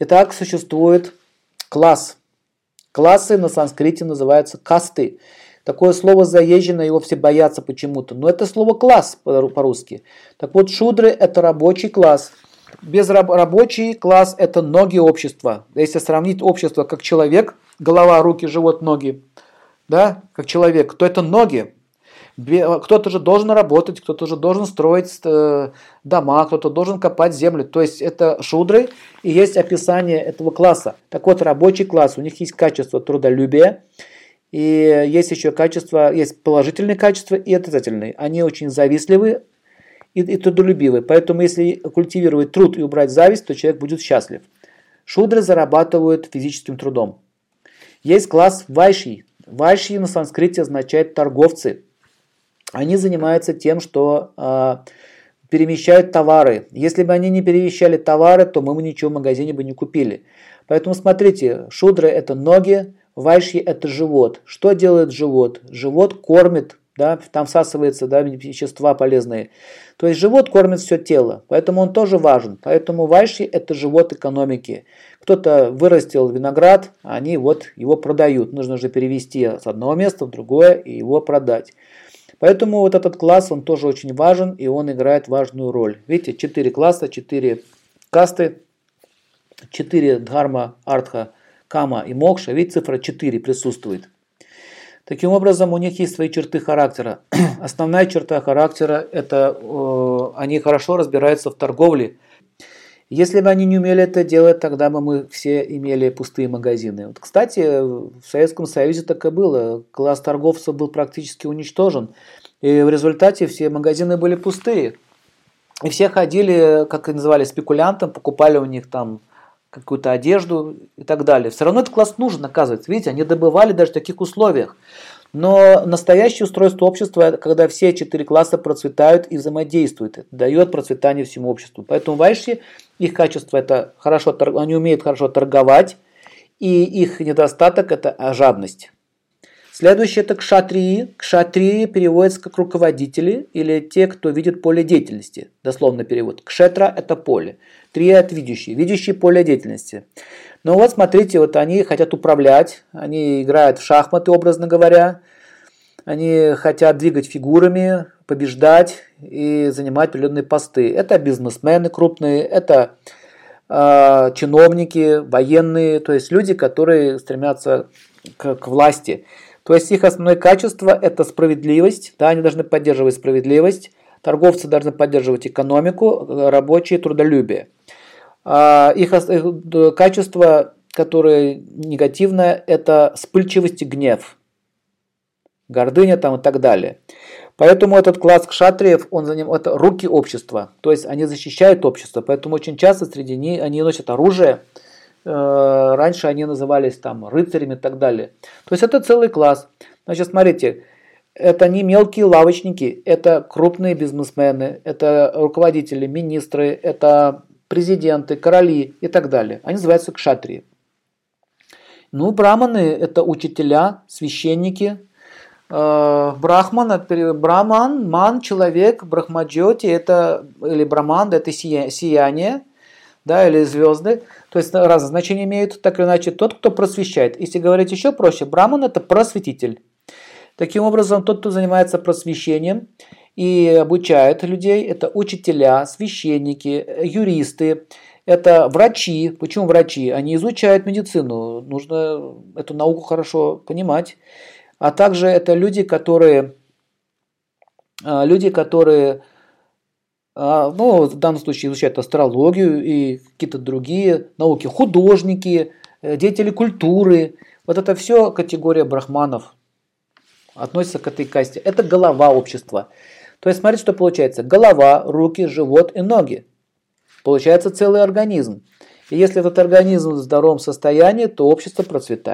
Итак, существует класс. Классы на санскрите называются касты. Такое слово заезжено, его все боятся почему-то. Но это слово класс по-русски. Так вот, шудры это рабочий класс. Без раб- рабочий класс это ноги общества. Если сравнить общество как человек, голова, руки, живот, ноги, да, как человек, то это ноги. Кто-то же должен работать, кто-то же должен строить э, дома, кто-то должен копать землю. То есть это шудры и есть описание этого класса. Так вот, рабочий класс, у них есть качество трудолюбия, и есть еще качество, есть положительные качества и отрицательные. Они очень завистливы и, и трудолюбивы. Поэтому если культивировать труд и убрать зависть, то человек будет счастлив. Шудры зарабатывают физическим трудом. Есть класс вайши. Вайши на санскрите означает торговцы. Они занимаются тем, что э, перемещают товары. Если бы они не перемещали товары, то мы бы ничего в магазине бы не купили. Поэтому смотрите, шудры это ноги, Вайшьи – это живот. Что делает живот? Живот кормит, да, там всасывается да, вещества полезные. То есть живот кормит все тело, поэтому он тоже важен. Поэтому вайши – это живот экономики. Кто-то вырастил виноград, они вот его продают. Нужно же перевести с одного места в другое и его продать. Поэтому вот этот класс, он тоже очень важен, и он играет важную роль. Видите, четыре класса, четыре касты, четыре дхарма, артха – кама и мокша, ведь цифра 4 присутствует. Таким образом, у них есть свои черты характера. Основная черта характера – это э, они хорошо разбираются в торговле. Если бы они не умели это делать, тогда бы мы все имели пустые магазины. Вот, кстати, в Советском Союзе так и было. Класс торговцев был практически уничтожен. И в результате все магазины были пустые. И все ходили, как их называли, спекулянтом, покупали у них там какую-то одежду и так далее. Все равно этот класс нужен, оказывается. Видите, они добывали даже в таких условиях. Но настоящее устройство общества, когда все четыре класса процветают и взаимодействуют, это дает процветание всему обществу. Поэтому вайши, их качество это хорошо, они умеют хорошо торговать, и их недостаток это жадность. Следующее это кшатрии. Кшатрии переводится как руководители или те, кто видит поле деятельности. Дословно перевод. Кшетра – это поле. Трия – это видящие. Видящие поле деятельности. Но вот смотрите, вот они хотят управлять, они играют в шахматы, образно говоря. Они хотят двигать фигурами, побеждать и занимать определенные посты. Это бизнесмены крупные, это э, чиновники, военные, то есть люди, которые стремятся к, к власти. То есть их основное качество – это справедливость, да, они должны поддерживать справедливость, торговцы должны поддерживать экономику, рабочие – трудолюбие. А их, их качество, которое негативное, это вспыльчивость и гнев, гордыня там и так далее. Поэтому этот класс кшатриев, он за ним, это руки общества, то есть они защищают общество, поэтому очень часто среди них они носят оружие, Э, раньше они назывались там рыцарями и так далее. То есть это целый класс. Значит, смотрите, это не мелкие лавочники, это крупные бизнесмены, это руководители, министры, это президенты, короли и так далее. Они называются кшатрии. Ну, браманы – это учителя, священники. Э, брахман, браман, ман, человек, брахмаджоти – это, или браман – это сияние, да, или звезды. То есть разные значения имеют, так или иначе, тот, кто просвещает. Если говорить еще проще, браман – это просветитель. Таким образом, тот, кто занимается просвещением и обучает людей, это учителя, священники, юристы, это врачи. Почему врачи? Они изучают медицину, нужно эту науку хорошо понимать. А также это люди, которые, а, люди, которые ну, в данном случае изучают астрологию и какие-то другие науки, художники, э, деятели культуры. Вот это все категория брахманов относится к этой касте. Это голова общества. То есть смотрите, что получается. Голова, руки, живот и ноги. Получается целый организм. И если этот организм в здоровом состоянии, то общество процветает.